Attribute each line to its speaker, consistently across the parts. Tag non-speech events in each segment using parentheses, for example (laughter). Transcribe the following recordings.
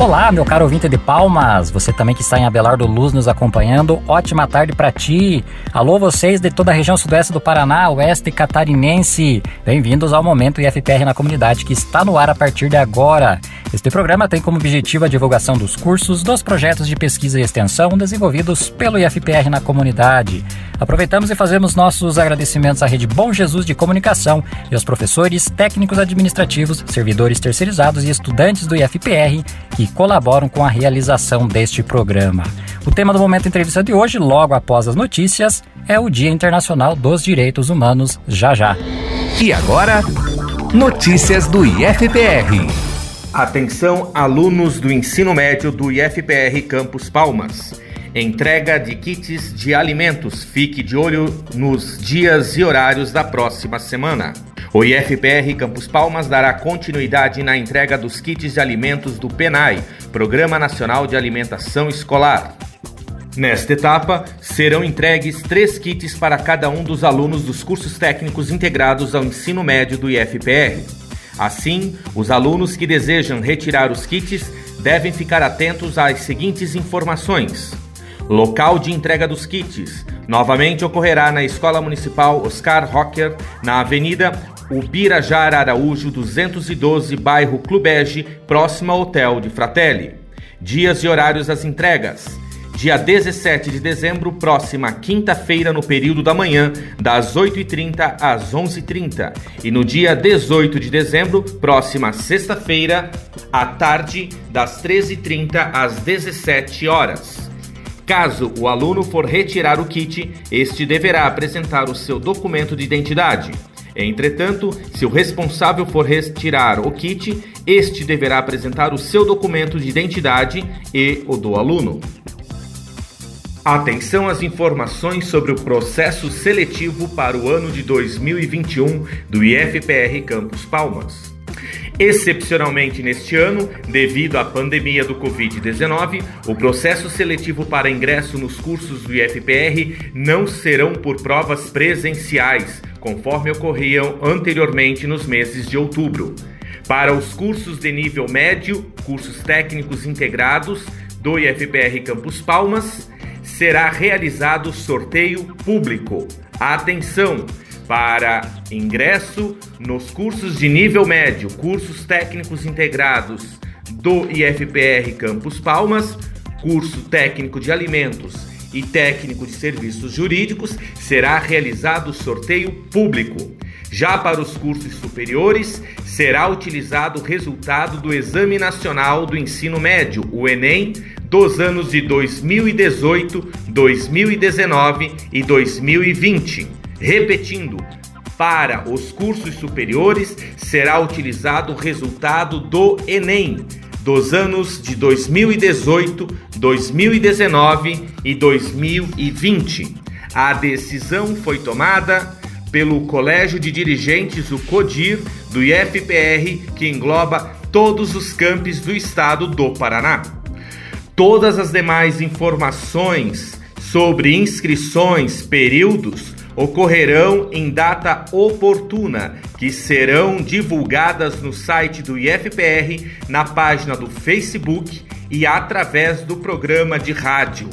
Speaker 1: Olá, meu caro ouvinte de Palmas, você também que está em Abelardo Luz nos acompanhando, ótima tarde para ti. Alô, vocês de toda a região sudoeste do Paraná, oeste catarinense. Bem-vindos ao Momento IFPR na comunidade que está no ar a partir de agora. Este programa tem como objetivo a divulgação dos cursos, dos projetos de pesquisa e extensão desenvolvidos pelo IFPR na comunidade. Aproveitamos e fazemos nossos agradecimentos à Rede Bom Jesus de Comunicação e aos professores, técnicos administrativos, servidores terceirizados e estudantes do IFPR que colaboram com a realização deste programa. O tema do Momento Entrevista de hoje, logo após as notícias, é o Dia Internacional dos Direitos Humanos, já já.
Speaker 2: E agora, notícias do IFPR.
Speaker 3: Atenção, alunos do ensino médio do IFPR Campus Palmas. Entrega de kits de alimentos. Fique de olho nos dias e horários da próxima semana. O IFPR Campus Palmas dará continuidade na entrega dos kits de alimentos do PENAI, Programa Nacional de Alimentação Escolar. Nesta etapa, serão entregues três kits para cada um dos alunos dos cursos técnicos integrados ao ensino médio do IFPR. Assim, os alunos que desejam retirar os kits devem ficar atentos às seguintes informações. Local de entrega dos kits novamente ocorrerá na Escola Municipal Oscar Rocker, na Avenida Ubirajara Araújo 212, bairro Clubege, próximo ao Hotel de Fratelli. Dias e horários das entregas. Dia 17 de dezembro, próxima quinta-feira, no período da manhã, das 8h30 às 11h30. E no dia 18 de dezembro, próxima sexta-feira, à tarde, das 13h30 às 17 horas. Caso o aluno for retirar o kit, este deverá apresentar o seu documento de identidade. Entretanto, se o responsável for retirar o kit, este deverá apresentar o seu documento de identidade e o do aluno. Atenção às informações sobre o processo seletivo para o ano de 2021 do IFPR Campus Palmas. Excepcionalmente neste ano, devido à pandemia do Covid-19, o processo seletivo para ingresso nos cursos do IFPR não serão por provas presenciais, conforme ocorriam anteriormente nos meses de outubro. Para os cursos de nível médio, cursos técnicos integrados do IFPR Campus Palmas, será realizado sorteio público. Atenção! Para ingresso nos cursos de nível médio, cursos técnicos integrados do IFPR Campus Palmas, curso técnico de alimentos e técnico de serviços jurídicos, será realizado sorteio público. Já para os cursos superiores, será utilizado o resultado do Exame Nacional do Ensino Médio, o Enem, dos anos de 2018, 2019 e 2020. Repetindo, para os cursos superiores será utilizado o resultado do Enem dos anos de 2018, 2019 e 2020. A decisão foi tomada pelo Colégio de Dirigentes, o CODIR, do IFPR, que engloba todos os campos do estado do Paraná. Todas as demais informações sobre inscrições, períodos, ocorrerão em data oportuna, que serão divulgadas no site do IFPR, na página do Facebook e através do programa de rádio.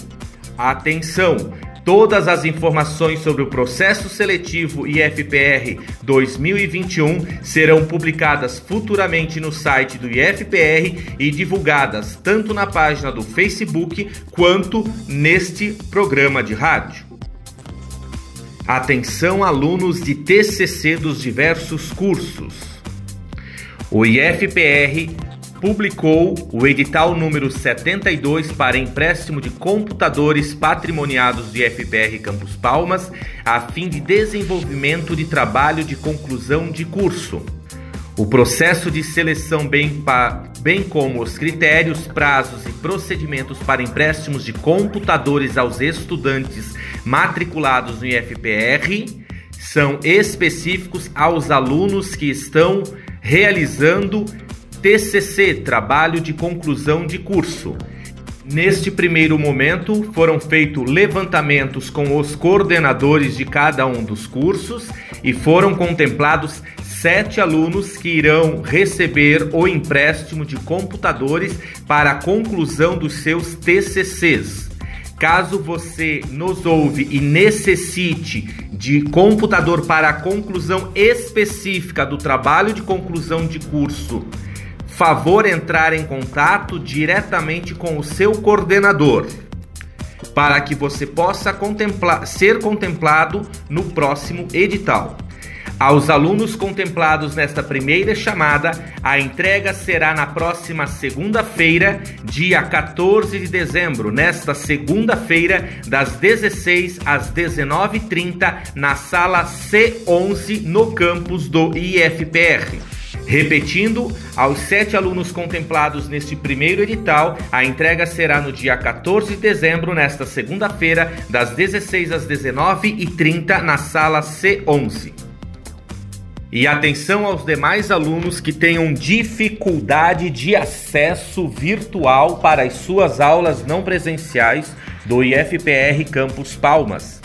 Speaker 3: Atenção! Todas as informações sobre o processo seletivo IFPR 2021 serão publicadas futuramente no site do IFPR e divulgadas tanto na página do Facebook quanto neste programa de rádio. Atenção alunos de TCC dos diversos cursos. O IFPR publicou o edital número 72 para empréstimo de computadores patrimoniados do IFPR Campus Palmas, a fim de desenvolvimento de trabalho de conclusão de curso. O processo de seleção, bem, bem como os critérios, prazos e procedimentos para empréstimos de computadores aos estudantes matriculados no IFPR são específicos aos alunos que estão realizando TCC, trabalho de conclusão de curso. Neste primeiro momento, foram feitos levantamentos com os coordenadores de cada um dos cursos e foram contemplados sete alunos que irão receber o empréstimo de computadores para a conclusão dos seus TCCs. Caso você nos ouve e necessite de computador para a conclusão específica do trabalho de conclusão de curso, favor entrar em contato diretamente com o seu coordenador para que você possa contemplar, ser contemplado no próximo edital. Aos alunos contemplados nesta primeira chamada, a entrega será na próxima segunda-feira, dia 14 de dezembro, nesta segunda-feira, das 16 às 19h30, na sala C11, no campus do IFPR. Repetindo, aos sete alunos contemplados neste primeiro edital, a entrega será no dia 14 de dezembro, nesta segunda-feira, das 16 às 19h30, na sala C11. E atenção aos demais alunos que tenham dificuldade de acesso virtual para as suas aulas não presenciais do IFPR Campus Palmas.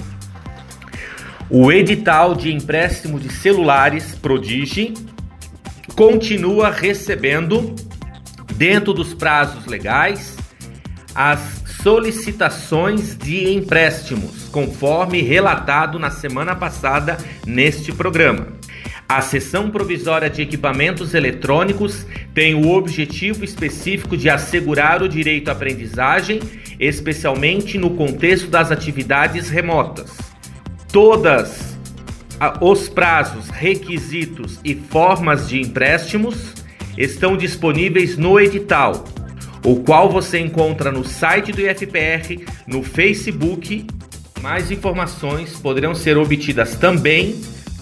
Speaker 3: O edital de empréstimo de celulares Prodigy continua recebendo, dentro dos prazos legais, as solicitações de empréstimos, conforme relatado na semana passada neste programa. A seção provisória de equipamentos eletrônicos tem o objetivo específico de assegurar o direito à aprendizagem, especialmente no contexto das atividades remotas. Todas os prazos, requisitos e formas de empréstimos estão disponíveis no edital, o qual você encontra no site do IFPR, no Facebook. Mais informações poderão ser obtidas também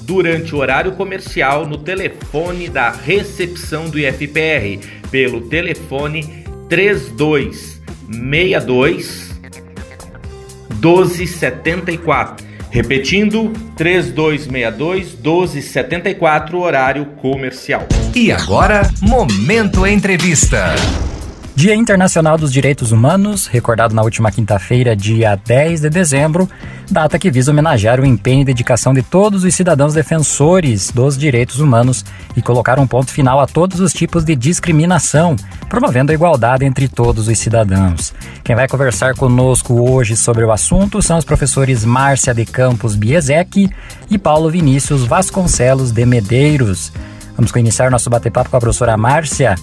Speaker 3: durante o horário comercial no telefone da recepção do IFPR pelo telefone 3262 1274. Repetindo, 3262 1274, horário comercial.
Speaker 2: E agora, Momento Entrevista.
Speaker 1: Dia Internacional dos Direitos Humanos, recordado na última quinta-feira, dia 10 de dezembro, data que visa homenagear o empenho e dedicação de todos os cidadãos defensores dos direitos humanos e colocar um ponto final a todos os tipos de discriminação, promovendo a igualdade entre todos os cidadãos. Quem vai conversar conosco hoje sobre o assunto são os professores Márcia de Campos Biesec e Paulo Vinícius Vasconcelos de Medeiros. Vamos iniciar nosso bate-papo com a professora Márcia.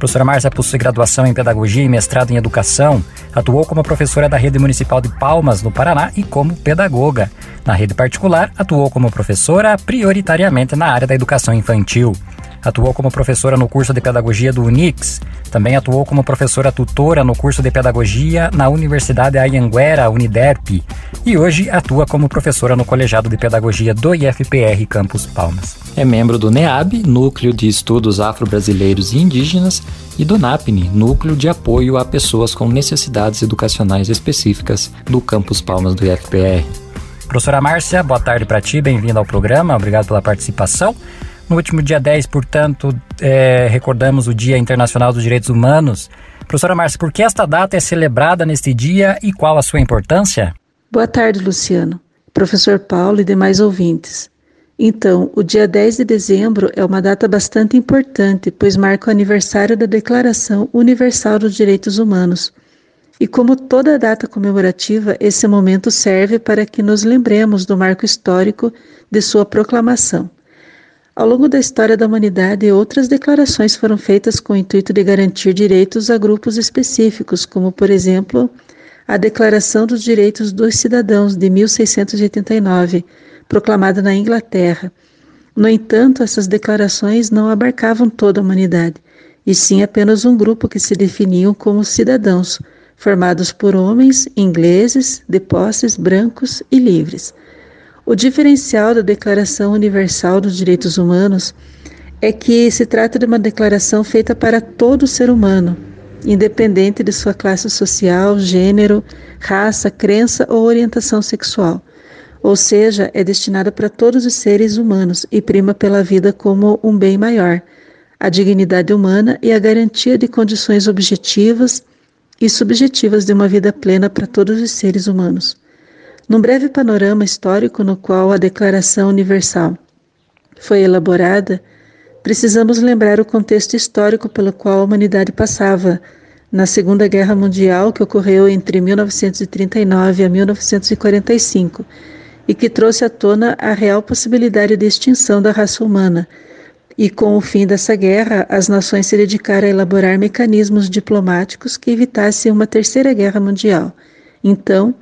Speaker 1: Professora Márcia possui graduação em Pedagogia e mestrado em Educação. Atuou como professora da Rede Municipal de Palmas, no Paraná, e como pedagoga. Na rede particular, atuou como professora prioritariamente na área da educação infantil. Atuou como professora no curso de pedagogia do Unix. Também atuou como professora tutora no curso de pedagogia na Universidade Anhanguera, Uniderp. E hoje atua como professora no colegiado de pedagogia do IFPR Campus Palmas. É membro do NEAB, Núcleo de Estudos Afro-Brasileiros e Indígenas, e do NAPNE, Núcleo de Apoio a Pessoas com Necessidades Educacionais Específicas, do Campus Palmas do IFPR. Professora Márcia, boa tarde para ti, bem-vinda ao programa, obrigado pela participação. No último dia 10, portanto, é, recordamos o Dia Internacional dos Direitos Humanos. Professora Márcia, por que esta data é celebrada neste dia e qual a sua importância?
Speaker 4: Boa tarde, Luciano, professor Paulo e demais ouvintes. Então, o dia 10 de dezembro é uma data bastante importante, pois marca o aniversário da Declaração Universal dos Direitos Humanos. E como toda data comemorativa, esse momento serve para que nos lembremos do marco histórico de sua proclamação. Ao longo da história da humanidade, outras declarações foram feitas com o intuito de garantir direitos a grupos específicos, como, por exemplo, a Declaração dos Direitos dos Cidadãos de 1689, proclamada na Inglaterra. No entanto, essas declarações não abarcavam toda a humanidade, e sim apenas um grupo que se definiam como cidadãos, formados por homens, ingleses, de posses, brancos e livres. O diferencial da Declaração Universal dos Direitos Humanos é que se trata de uma declaração feita para todo ser humano, independente de sua classe social, gênero, raça, crença ou orientação sexual. Ou seja, é destinada para todos os seres humanos e prima pela vida como um bem maior, a dignidade humana e a garantia de condições objetivas e subjetivas de uma vida plena para todos os seres humanos. Num breve panorama histórico no qual a Declaração Universal foi elaborada, precisamos lembrar o contexto histórico pelo qual a humanidade passava na Segunda Guerra Mundial, que ocorreu entre 1939 a 1945 e que trouxe à tona a real possibilidade de extinção da raça humana. E com o fim dessa guerra, as nações se dedicaram a elaborar mecanismos diplomáticos que evitassem uma terceira guerra mundial. Então,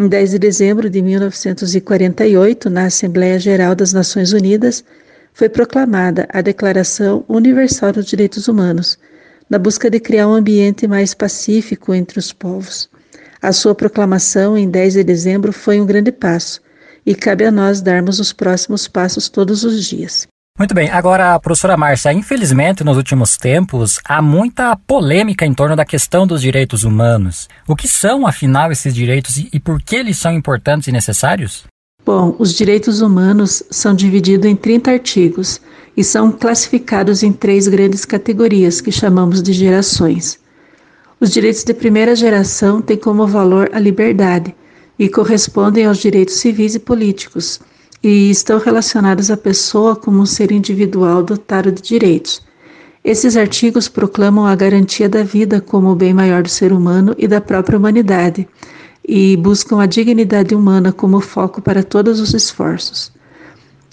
Speaker 4: em 10 de dezembro de 1948, na Assembleia Geral das Nações Unidas, foi proclamada a Declaração Universal dos Direitos Humanos, na busca de criar um ambiente mais pacífico entre os povos. A sua proclamação em 10 de dezembro foi um grande passo, e cabe a nós darmos os próximos passos todos os dias.
Speaker 1: Muito bem, agora, professora Márcia, infelizmente nos últimos tempos há muita polêmica em torno da questão dos direitos humanos. O que são, afinal, esses direitos e por que eles são importantes e necessários?
Speaker 4: Bom, os direitos humanos são divididos em 30 artigos e são classificados em três grandes categorias que chamamos de gerações. Os direitos de primeira geração têm como valor a liberdade e correspondem aos direitos civis e políticos e estão relacionados à pessoa como um ser individual dotado de direitos. Esses artigos proclamam a garantia da vida como o bem maior do ser humano e da própria humanidade e buscam a dignidade humana como foco para todos os esforços.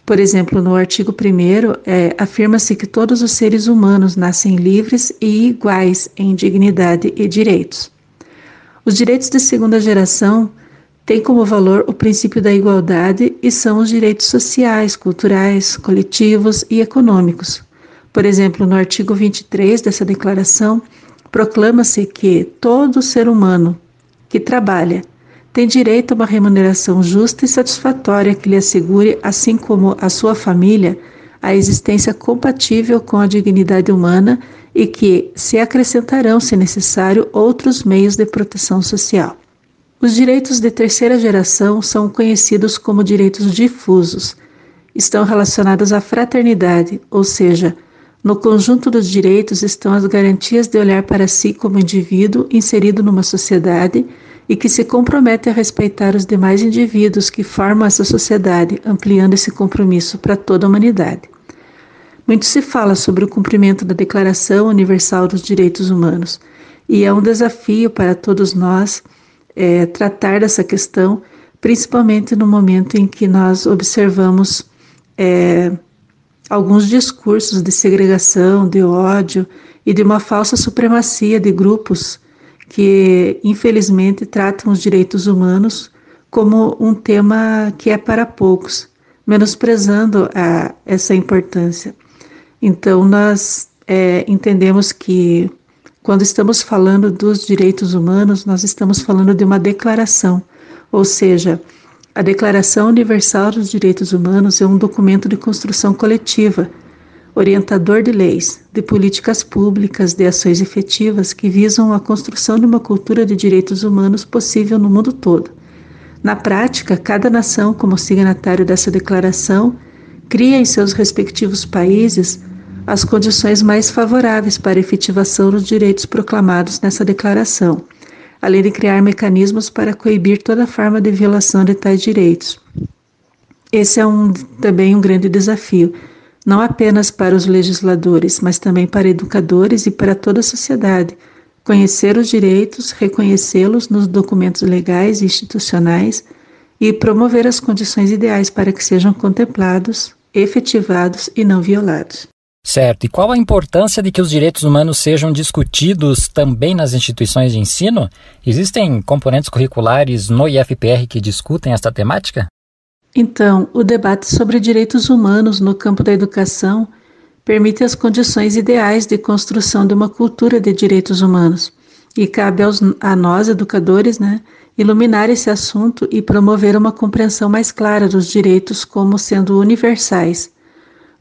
Speaker 4: Por exemplo, no artigo 1 é, afirma-se que todos os seres humanos nascem livres e iguais em dignidade e direitos. Os direitos de segunda geração têm como valor o princípio da igualdade e são os direitos sociais, culturais, coletivos e econômicos. Por exemplo, no artigo 23 dessa declaração, proclama-se que todo ser humano que trabalha tem direito a uma remuneração justa e satisfatória que lhe assegure, assim como a sua família, a existência compatível com a dignidade humana e que se acrescentarão, se necessário, outros meios de proteção social. Os direitos de terceira geração são conhecidos como direitos difusos. Estão relacionados à fraternidade, ou seja, no conjunto dos direitos estão as garantias de olhar para si como indivíduo inserido numa sociedade e que se compromete a respeitar os demais indivíduos que formam essa sociedade, ampliando esse compromisso para toda a humanidade. Muito se fala sobre o cumprimento da Declaração Universal dos Direitos Humanos e é um desafio para todos nós é, tratar dessa questão, principalmente no momento em que nós observamos é, alguns discursos de segregação, de ódio e de uma falsa supremacia de grupos que infelizmente tratam os direitos humanos como um tema que é para poucos, menosprezando a, essa importância. Então, nós é, entendemos que quando estamos falando dos direitos humanos, nós estamos falando de uma declaração, ou seja, a Declaração Universal dos Direitos Humanos é um documento de construção coletiva orientador de leis, de políticas públicas, de ações efetivas que visam a construção de uma cultura de direitos humanos possível no mundo todo. Na prática, cada nação, como signatário dessa declaração, cria em seus respectivos países as condições mais favoráveis para a efetivação dos direitos proclamados nessa declaração, além de criar mecanismos para coibir toda forma de violação de tais direitos. Esse é um, também um grande desafio não apenas para os legisladores, mas também para educadores e para toda a sociedade. Conhecer os direitos, reconhecê-los nos documentos legais e institucionais e promover as condições ideais para que sejam contemplados, efetivados e não violados.
Speaker 1: Certo. E qual a importância de que os direitos humanos sejam discutidos também nas instituições de ensino? Existem componentes curriculares no IFPR que discutem esta temática?
Speaker 4: Então, o debate sobre direitos humanos no campo da educação permite as condições ideais de construção de uma cultura de direitos humanos. E cabe aos, a nós, educadores, né, iluminar esse assunto e promover uma compreensão mais clara dos direitos como sendo universais.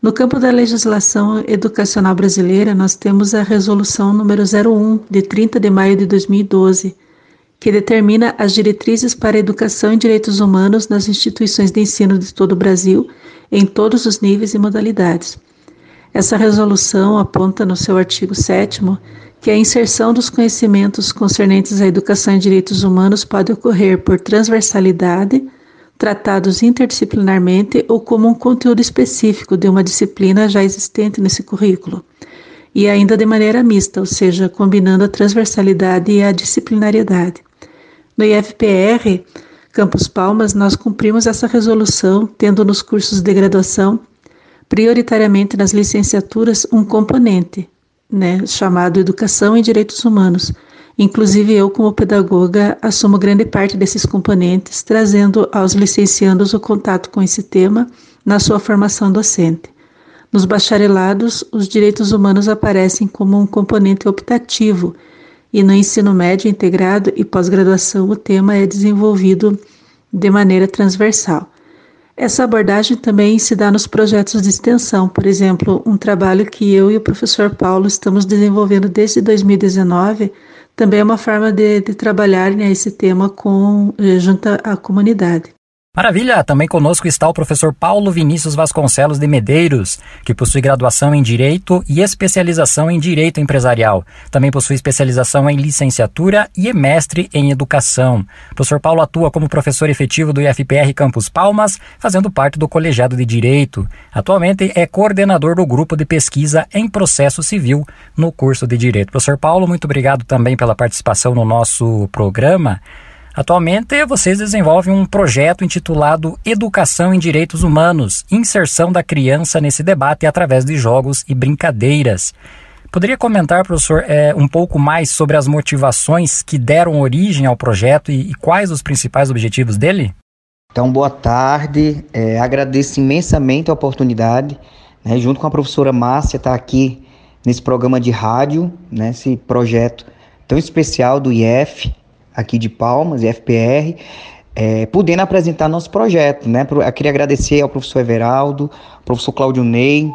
Speaker 4: No campo da legislação educacional brasileira, nós temos a Resolução número 01, de 30 de maio de 2012, que determina as diretrizes para a educação em direitos humanos nas instituições de ensino de todo o Brasil, em todos os níveis e modalidades. Essa resolução aponta no seu artigo 7 que a inserção dos conhecimentos concernentes à educação e direitos humanos pode ocorrer por transversalidade, tratados interdisciplinarmente ou como um conteúdo específico de uma disciplina já existente nesse currículo, e ainda de maneira mista, ou seja, combinando a transversalidade e a disciplinariedade. No IFPR, Campus Palmas, nós cumprimos essa resolução, tendo nos cursos de graduação, prioritariamente nas licenciaturas, um componente, né, chamado Educação e Direitos Humanos. Inclusive, eu, como pedagoga, assumo grande parte desses componentes, trazendo aos licenciandos o contato com esse tema na sua formação docente. Nos bacharelados, os direitos humanos aparecem como um componente optativo, e no ensino médio integrado e pós-graduação, o tema é desenvolvido de maneira transversal. Essa abordagem também se dá nos projetos de extensão, por exemplo, um trabalho que eu e o professor Paulo estamos desenvolvendo desde 2019, também é uma forma de, de trabalhar né, esse tema com, eh, junto à comunidade.
Speaker 1: Maravilha! Também conosco está o professor Paulo Vinícius Vasconcelos de Medeiros, que possui graduação em Direito e especialização em Direito Empresarial. Também possui especialização em licenciatura e é mestre em Educação. O professor Paulo atua como professor efetivo do IFPR Campus Palmas, fazendo parte do Colegiado de Direito. Atualmente é coordenador do grupo de pesquisa em processo civil no curso de Direito. Professor Paulo, muito obrigado também pela participação no nosso programa. Atualmente, vocês desenvolvem um projeto intitulado Educação em Direitos Humanos Inserção da Criança nesse Debate através de Jogos e Brincadeiras. Poderia comentar, professor, é, um pouco mais sobre as motivações que deram origem ao projeto e, e quais os principais objetivos dele?
Speaker 5: Então, boa tarde. É, agradeço imensamente a oportunidade, né, junto com a professora Márcia, estar tá aqui nesse programa de rádio, nesse né, projeto tão especial do IF, aqui de Palmas, FPR, é, podendo apresentar nosso projeto. Né? Eu queria agradecer ao professor Everaldo, ao professor Cláudio Ney,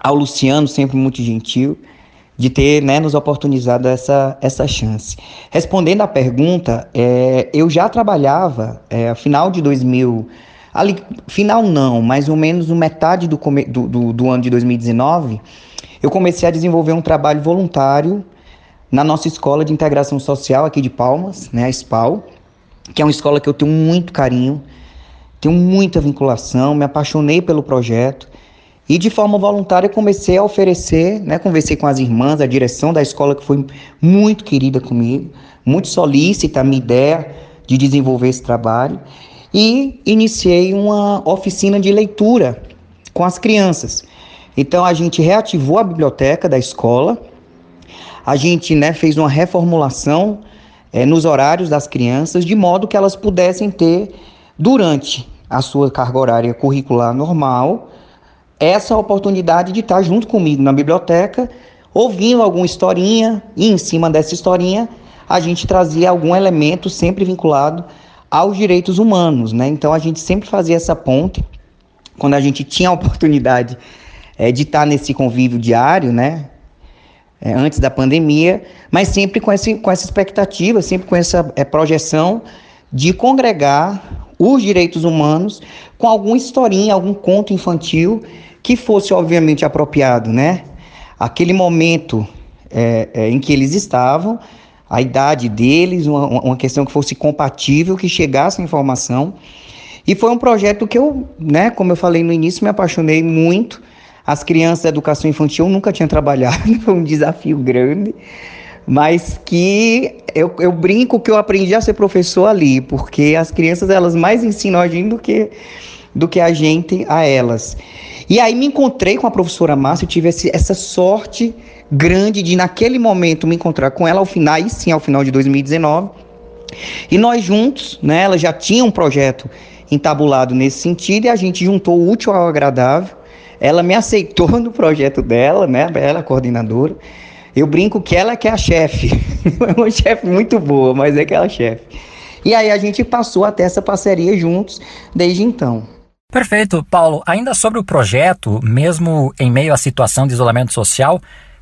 Speaker 5: ao Luciano, sempre muito gentil, de ter né, nos oportunizado essa, essa chance. Respondendo à pergunta, é, eu já trabalhava, é, final de 2000, ali, final não, mais ou menos no metade do, do, do, do ano de 2019, eu comecei a desenvolver um trabalho voluntário na nossa escola de integração social aqui de Palmas, né, a SPAL, que é uma escola que eu tenho muito carinho, tenho muita vinculação, me apaixonei pelo projeto e de forma voluntária comecei a oferecer, né, conversei com as irmãs, a direção da escola que foi muito querida comigo, muito solícita a minha ideia de desenvolver esse trabalho e iniciei uma oficina de leitura com as crianças. Então a gente reativou a biblioteca da escola, a gente né, fez uma reformulação é, nos horários das crianças, de modo que elas pudessem ter, durante a sua carga horária curricular normal, essa oportunidade de estar junto comigo na biblioteca, ouvindo alguma historinha, e em cima dessa historinha a gente trazia algum elemento sempre vinculado aos direitos humanos, né? Então a gente sempre fazia essa ponte quando a gente tinha a oportunidade é, de estar nesse convívio diário, né? É, antes da pandemia, mas sempre com, esse, com essa expectativa, sempre com essa é, projeção de congregar os direitos humanos com alguma historinha, algum conto infantil que fosse obviamente apropriado, né? Aquele momento é, é, em que eles estavam, a idade deles, uma, uma questão que fosse compatível, que chegasse a informação. E foi um projeto que eu, né, como eu falei no início, me apaixonei muito as crianças da educação infantil nunca tinha trabalhado, (laughs) foi um desafio grande, mas que eu, eu brinco que eu aprendi a ser professor ali, porque as crianças elas mais ensinam a gente do que, do que a gente a elas. E aí me encontrei com a professora Márcia, eu tive esse, essa sorte grande de naquele momento me encontrar com ela ao final, e sim, ao final de 2019. E nós juntos, né, ela já tinha um projeto entabulado nesse sentido e a gente juntou o útil ao agradável ela me aceitou no projeto dela, né? Ela é coordenadora. Eu brinco que ela que é a chefe. (laughs) é uma chefe muito boa, mas é que ela é chefe. E aí a gente passou até essa parceria juntos desde então.
Speaker 1: Perfeito, Paulo. Ainda sobre o projeto, mesmo em meio à situação de isolamento social,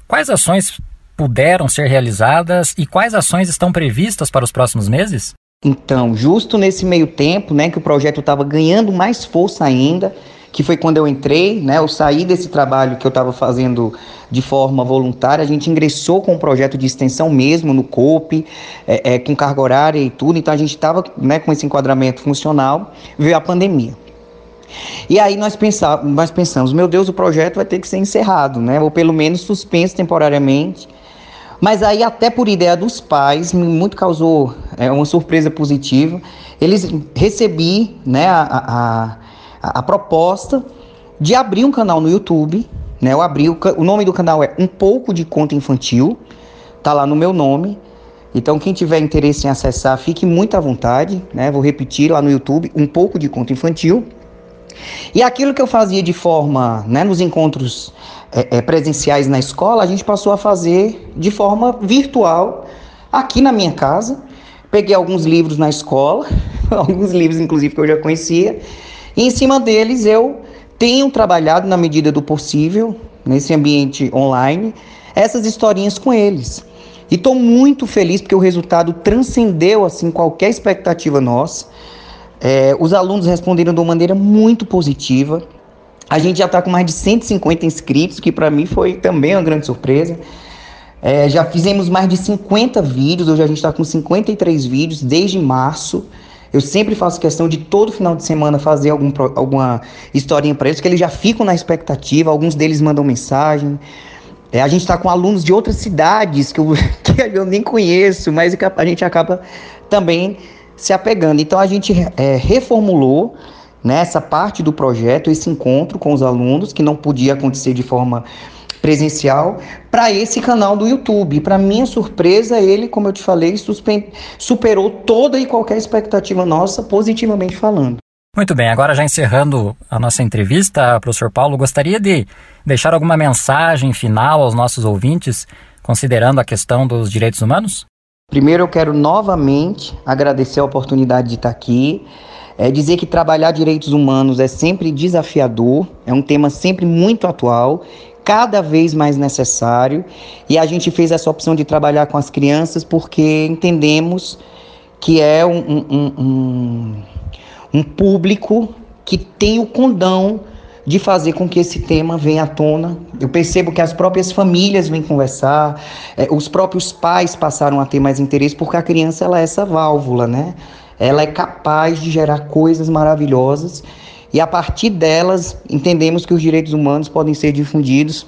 Speaker 1: quais ações puderam ser realizadas e quais ações estão previstas para os próximos meses?
Speaker 5: Então, justo nesse meio tempo, né, que o projeto estava ganhando mais força ainda, que foi quando eu entrei, né? Eu saí desse trabalho que eu estava fazendo de forma voluntária, a gente ingressou com um projeto de extensão mesmo no COPE, é, é, com carga horária e tudo, então a gente estava né, com esse enquadramento funcional, veio a pandemia. E aí nós, pensava, nós pensamos, meu Deus, o projeto vai ter que ser encerrado, né? Ou pelo menos suspenso temporariamente. Mas aí, até por ideia dos pais, muito causou é, uma surpresa positiva. Eles recebi né, a, a, a, proposta de abrir um canal no YouTube. Né? Eu abri, o, o nome do canal é Um Pouco de Conta Infantil. Tá lá no meu nome. Então, quem tiver interesse em acessar, fique muito à vontade. Né? Vou repetir lá no YouTube, Um Pouco de Conta Infantil. E aquilo que eu fazia de forma, né, nos encontros é, é, presenciais na escola, a gente passou a fazer de forma virtual aqui na minha casa. Peguei alguns livros na escola, (laughs) alguns livros inclusive que eu já conhecia, e em cima deles eu tenho trabalhado na medida do possível, nesse ambiente online, essas historinhas com eles. E estou muito feliz porque o resultado transcendeu assim qualquer expectativa nossa. É, os alunos responderam de uma maneira muito positiva. A gente já está com mais de 150 inscritos, que para mim foi também uma grande surpresa. É, já fizemos mais de 50 vídeos, hoje a gente está com 53 vídeos desde março. Eu sempre faço questão de todo final de semana fazer algum, alguma historinha para eles, que eles já ficam na expectativa, alguns deles mandam mensagem. É, a gente está com alunos de outras cidades que eu, (laughs) que eu nem conheço, mas a gente acaba também se apegando. Então a gente é, reformulou nessa né, parte do projeto, esse encontro com os alunos, que não podia acontecer de forma presencial, para esse canal do YouTube. Para minha surpresa, ele, como eu te falei, superou toda e qualquer expectativa nossa, positivamente falando.
Speaker 1: Muito bem, agora já encerrando a nossa entrevista, professor Paulo, gostaria de deixar alguma mensagem final aos nossos ouvintes, considerando a questão dos direitos humanos?
Speaker 5: Primeiro, eu quero novamente agradecer a oportunidade de estar aqui. É dizer que trabalhar direitos humanos é sempre desafiador, é um tema sempre muito atual, cada vez mais necessário. E a gente fez essa opção de trabalhar com as crianças porque entendemos que é um, um, um, um público que tem o condão de fazer com que esse tema venha à tona. Eu percebo que as próprias famílias vêm conversar, é, os próprios pais passaram a ter mais interesse, porque a criança ela é essa válvula, né? Ela é capaz de gerar coisas maravilhosas e a partir delas entendemos que os direitos humanos podem ser difundidos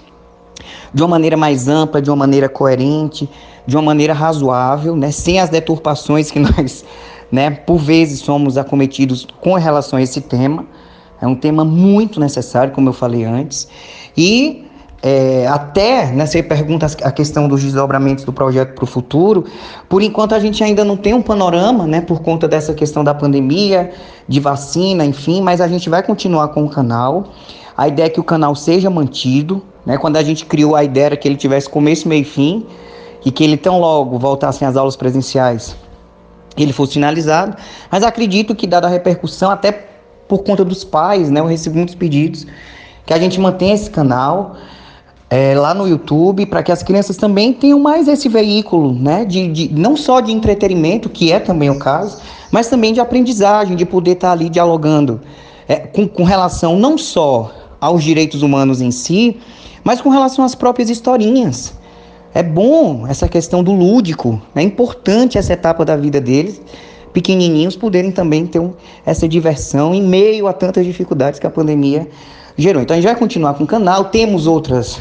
Speaker 5: de uma maneira mais ampla, de uma maneira coerente, de uma maneira razoável, né? sem as deturpações que (laughs) nós, né, por vezes somos acometidos com relação a esse tema. É um tema muito necessário, como eu falei antes. E é, até, né, você pergunta a questão dos desdobramentos do projeto para o futuro, por enquanto a gente ainda não tem um panorama, né, por conta dessa questão da pandemia, de vacina, enfim, mas a gente vai continuar com o canal. A ideia é que o canal seja mantido, né, quando a gente criou a ideia era que ele tivesse começo, meio e fim, e que ele tão logo voltassem às aulas presenciais, ele fosse finalizado, mas acredito que dada a repercussão, até por conta dos pais, né? Eu recebo muitos pedidos que a gente mantenha esse canal é, lá no YouTube para que as crianças também tenham mais esse veículo, né? De, de, não só de entretenimento, que é também o caso, mas também de aprendizagem, de poder estar tá ali dialogando é, com, com relação não só aos direitos humanos em si, mas com relação às próprias historinhas. É bom essa questão do lúdico, é importante essa etapa da vida deles pequenininhos poderem também ter um, essa diversão em meio a tantas dificuldades que a pandemia gerou. Então a gente vai continuar com o canal, temos outras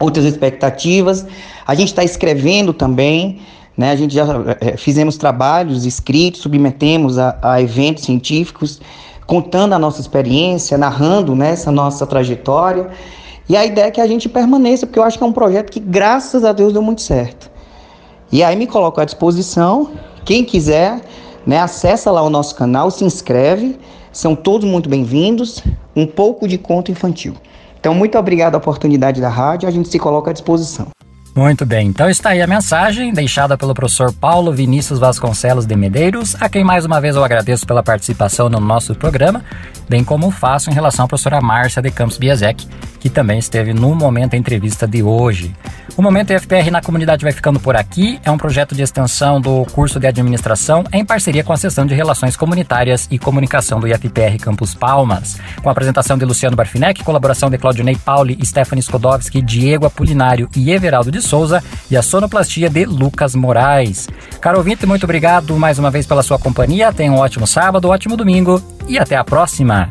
Speaker 5: outras expectativas. A gente está escrevendo também, né? A gente já é, fizemos trabalhos escritos, submetemos a, a, eventos científicos, contando a nossa experiência, narrando né, essa nossa trajetória. E a ideia é que a gente permaneça, porque eu acho que é um projeto que, graças a Deus, deu muito certo. E aí me coloco à disposição, quem quiser, né? Acessa lá o nosso canal, se inscreve, são todos muito bem-vindos. Um pouco de conto infantil. Então, muito obrigado a oportunidade da rádio, a gente se coloca à disposição.
Speaker 1: Muito bem, então está aí a mensagem deixada pelo professor Paulo Vinícius Vasconcelos de Medeiros, a quem mais uma vez eu agradeço pela participação no nosso programa, bem como faço em relação à professora Márcia de Campos Biasek, que também esteve no Momento Entrevista de hoje. O Momento IFPR na comunidade vai ficando por aqui. É um projeto de extensão do curso de administração em parceria com a seção de Relações Comunitárias e Comunicação do IFPR Campus Palmas. Com a apresentação de Luciano Barfinec, colaboração de Claudinei Pauli, Stephanie Skodowski, Diego Apolinário e Everaldo de Souza e a sonoplastia de Lucas Moraes. Caro ouvinte, muito obrigado mais uma vez pela sua companhia. Tenha um ótimo sábado, ótimo domingo e até a próxima.